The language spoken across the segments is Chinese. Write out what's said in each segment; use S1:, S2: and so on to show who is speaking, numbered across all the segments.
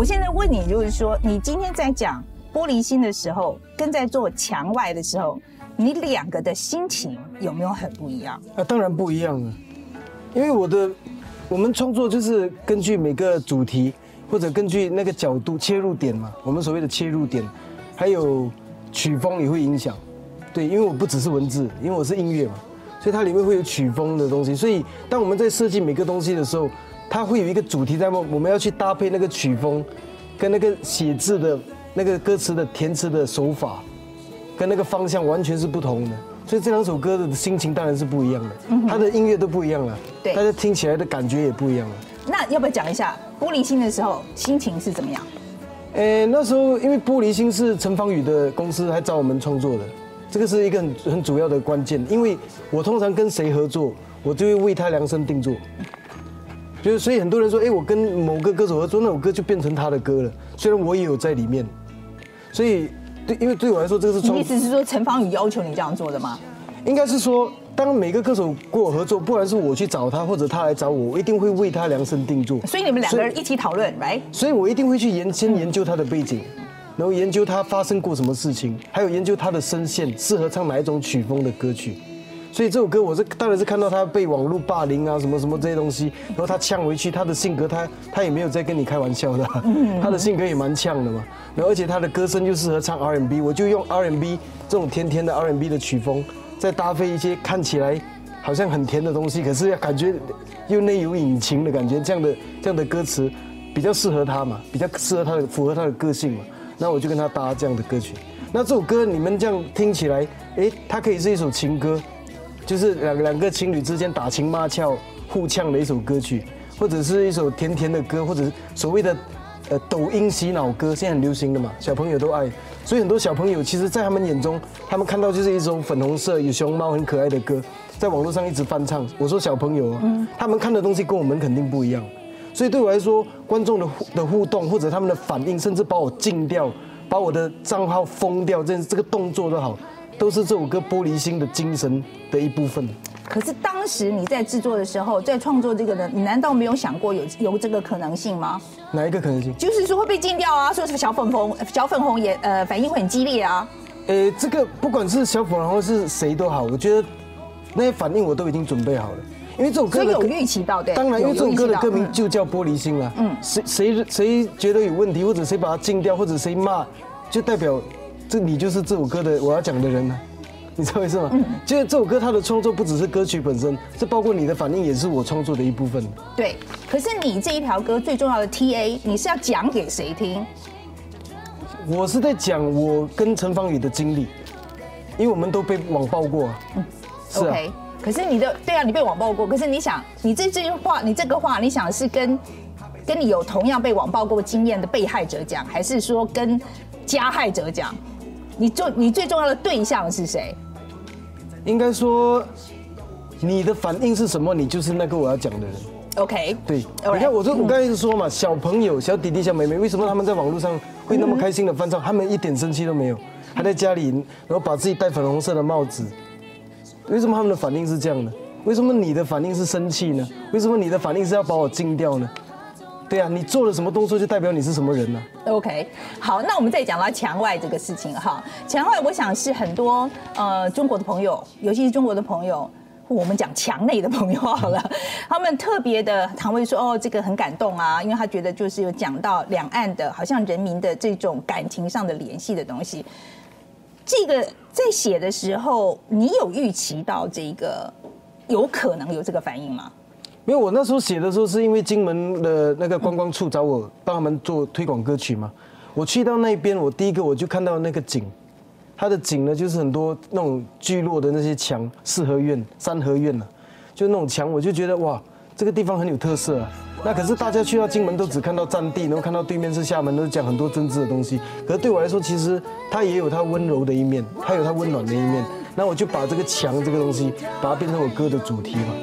S1: 我现在问你，就是说，你今天在讲玻璃心的时候，跟在做墙外的时候，你两个的心情有没有很不一样？
S2: 啊，当然不一样了，因为我的我们创作就是根据每个主题或者根据那个角度切入点嘛，我们所谓的切入点，还有曲风也会影响。对，因为我不只是文字，因为我是音乐嘛，所以它里面会有曲风的东西。所以当我们在设计每个东西的时候，它会有一个主题在我我们要去搭配那个曲风，跟那个写字的那个歌词的填词的手法，跟那个方向完全是不同的。所以这两首歌的心情当然是不一样的，它的音乐都不一样了，
S1: 对
S2: 大家听起来的感觉也不一样了。
S1: 那要不要讲一下玻璃心的时候心情是怎么样？
S2: 诶，那时候因为玻璃心是陈芳宇的公司还找我们创作的，这个是一个很很主要的关键。因为我通常跟谁合作，我就会为他量身定做。就是所以很多人说，哎，我跟某个歌手合作，那首歌就变成他的歌了。虽然我也有在里面，所以对，因为对我来说，这个是创
S1: 你意，思是说陈芳宇要求你这样做的吗？
S2: 应该是说，当每个歌手跟我合作，不管是我去找他，或者他来找我，我一定会为他量身定做。
S1: 所以你们两个人一起讨论，right？
S2: 所以我一定会去研先研究他的背景，然后研究他发生过什么事情，还有研究他的声线适合唱哪一种曲风的歌曲。所以这首歌我是当然是看到他被网络霸凌啊什么什么这些东西，然后他呛回去，他的性格他他也没有在跟你开玩笑的，他的性格也蛮呛的嘛。然后而且他的歌声就适合唱 R&B，我就用 R&B 这种甜甜的 R&B 的曲风，再搭配一些看起来好像很甜的东西，可是要感觉又内有隐情的感觉，这样的这样的歌词比较适合他嘛，比较适合他的符合他的个性嘛。那我就跟他搭这样的歌曲。那这首歌你们这样听起来，诶，它可以是一首情歌，就是两两个情侣之间打情骂俏、互呛的一首歌曲，或者是一首甜甜的歌，或者是所谓的呃抖音洗脑歌，现在很流行的嘛，小朋友都爱。所以很多小朋友其实，在他们眼中，他们看到就是一首粉红色有熊猫很可爱的歌，在网络上一直翻唱。我说小朋友啊，他们看的东西跟我们肯定不一样。所以对我来说，观众的互的互动或者他们的反应，甚至把我禁掉，把我的账号封掉，这这个动作都好，都是这首歌玻璃心的精神的一部分。
S1: 可是当时你在制作的时候，在创作这个呢，你难道没有想过有有这个可能性吗？
S2: 哪一个可能性？
S1: 就是说会被禁掉啊，说是小粉红小粉红也呃反应会很激烈啊。
S2: 呃，这个不管是小粉红或是谁都好，我觉得那些反应我都已经准备好了，因为这首歌的
S1: 所以有预期到对。
S2: 当然，因为这首歌的歌名就叫《玻璃心》了。嗯，谁谁谁觉得有问题，或者谁把它禁掉，或者谁骂，就代表这你就是这首歌的我要讲的人呢。你知道为什么？嗯，就是这首歌它的创作不只是歌曲本身，这包括你的反应也是我创作的一部分。
S1: 对，可是你这一条歌最重要的 TA，你是要讲给谁听？
S2: 我是在讲我跟陈芳宇的经历，因为我们都被网暴过啊。是啊
S1: OK，可是你的对啊，你被网暴过，可是你想，你这这句话，你这个话，你想是跟跟你有同样被网暴过经验的被害者讲，还是说跟加害者讲？你最你最重要的对象是谁？
S2: 应该说，你的反应是什么，你就是那个我要讲的人。
S1: OK，
S2: 对你看，我说
S1: 嗯
S2: 我刚才一直说嘛，小朋友、小弟弟、小妹妹，为什么他们在网络上会那么开心的翻唱？他们一点生气都没有，还在家里，然后把自己戴粉红色的帽子。为什么他们的反应是这样的？为什么你的反应是生气呢？为什么你的反应是要把我禁掉呢？对啊，你做了什么动作就代表你是什么人呢、
S1: OK，好，那我们再讲到墙外这个事情哈。墙外，我想是很多呃中国的朋友，尤其是中国的朋友，我们讲墙内的朋友好了，他们特别的唐薇说哦，这个很感动啊，因为他觉得就是有讲到两岸的好像人民的这种感情上的联系的东西。这个在写的时候，你有预期到这个有可能有这个反应吗？
S2: 因为我那时候写的时候，是因为金门的那个观光处找我帮他们做推广歌曲嘛。我去到那边，我第一个我就看到那个景，它的景呢就是很多那种聚落的那些墙，四合院、三合院啊，就那种墙，我就觉得哇，这个地方很有特色啊。那可是大家去到金门都只看到占地，然后看到对面是厦门，都讲很多政治的东西。可是对我来说，其实它也有它温柔的一面，它有它温暖的一面。那我就把这个墙这个东西，把它变成我歌的主题嘛。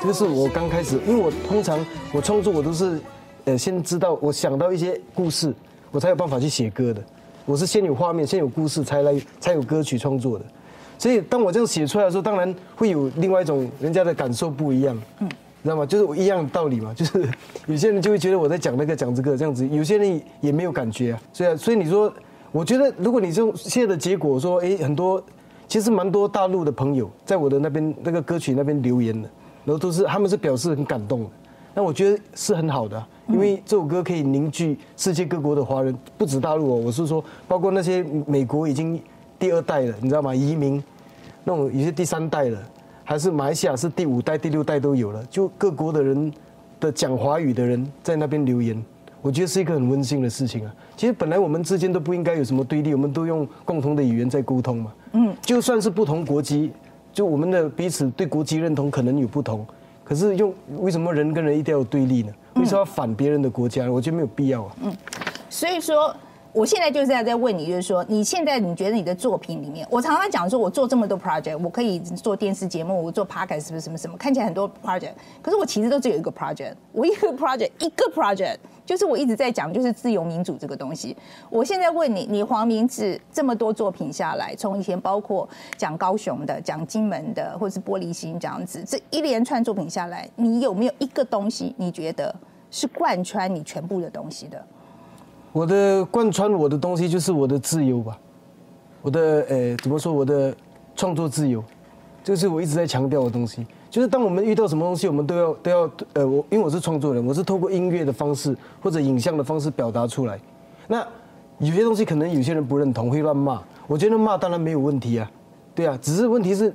S2: 这个是我刚开始，因为我通常我创作我都是，呃，先知道我想到一些故事，我才有办法去写歌的。我是先有画面，先有故事，才来才有歌曲创作的。所以当我这样写出来的时候，当然会有另外一种人家的感受不一样。嗯，知道吗？就是我一样的道理嘛，就是有些人就会觉得我在讲那个讲这个这样子，有些人也没有感觉啊。所以啊，所以你说，我觉得如果你用现在的结果说，哎，很多其实蛮多大陆的朋友在我的那边那个歌曲那边留言的，然后都是他们是表示很感动的。那我觉得是很好的，因为这首歌可以凝聚世界各国的华人，不止大陆哦，我是说包括那些美国已经第二代了，你知道吗？移民那种有些第三代了。还是马来西亚是第五代、第六代都有了，就各国的人的讲华语的人在那边留言，我觉得是一个很温馨的事情啊。其实本来我们之间都不应该有什么对立，我们都用共同的语言在沟通嘛。嗯，就算是不同国籍，就我们的彼此对国籍认同可能有不同，可是用为什么人跟人一定要有对立呢？为什么要反别人的国家？我觉得没有必要啊。嗯，
S1: 所以说。我现在就是在在问你，就是说，你现在你觉得你的作品里面，我常常讲说，我做这么多 project，我可以做电视节目，我做 podcast 什么什么什么，看起来很多 project，可是我其实都只有一个 project，我一个 project 一个 project，就是我一直在讲就是自由民主这个东西。我现在问你，你黄明志这么多作品下来，从以前包括讲高雄的、讲金门的，或是玻璃心这样子，这一连串作品下来，你有没有一个东西你觉得是贯穿你全部的东西的？
S2: 我的贯穿我的东西就是我的自由吧，我的呃怎么说我的创作自由，这是我一直在强调的东西。就是当我们遇到什么东西，我们都要都要呃我因为我是创作人，我是透过音乐的方式或者影像的方式表达出来。那有些东西可能有些人不认同，会乱骂。我觉得骂当然没有问题啊，对啊，只是问题是，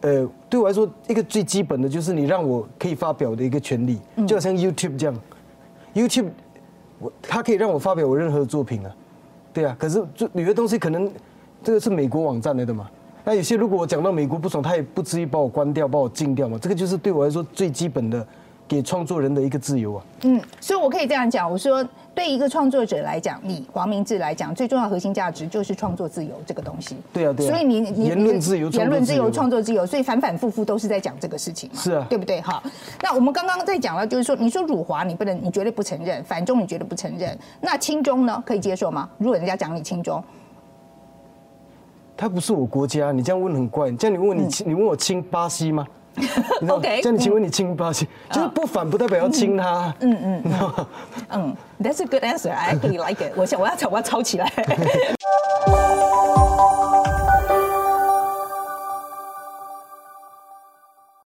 S2: 呃对我来说一个最基本的就是你让我可以发表的一个权利，就好像 YouTube 这样，YouTube。我它可以让我发表我任何作品啊，对啊，可是就有些东西可能这个是美国网站来的嘛，那有些如果我讲到美国不爽，他也不至于把我关掉，把我禁掉嘛，这个就是对我来说最基本的。给创作人的一个自由啊，
S1: 嗯，所以我可以这样讲，我说对一个创作者来讲，你黄明志来讲，最重要核心价值就是创作自由这个东西。
S2: 对啊，对
S1: 啊。所以你你
S2: 言论自由、
S1: 言论自由、创作自由，所以反反复复都是在讲这个事情嘛，
S2: 是啊，
S1: 对不对？哈，那我们刚刚在讲了，就是说，你说辱华，你不能，你绝对不承认；反中，你绝对不承认。那亲中呢？可以接受吗？如果人家讲你亲中，
S2: 他不是我国家，你这样问很怪。这样你问你亲，你问我亲巴西吗？
S1: OK，
S2: 这样你请问你亲巴西，就是不反不代表要亲他。嗯嗯，
S1: 嗯，That's a good answer. I actually like it. 我想我要抄我要抄起来。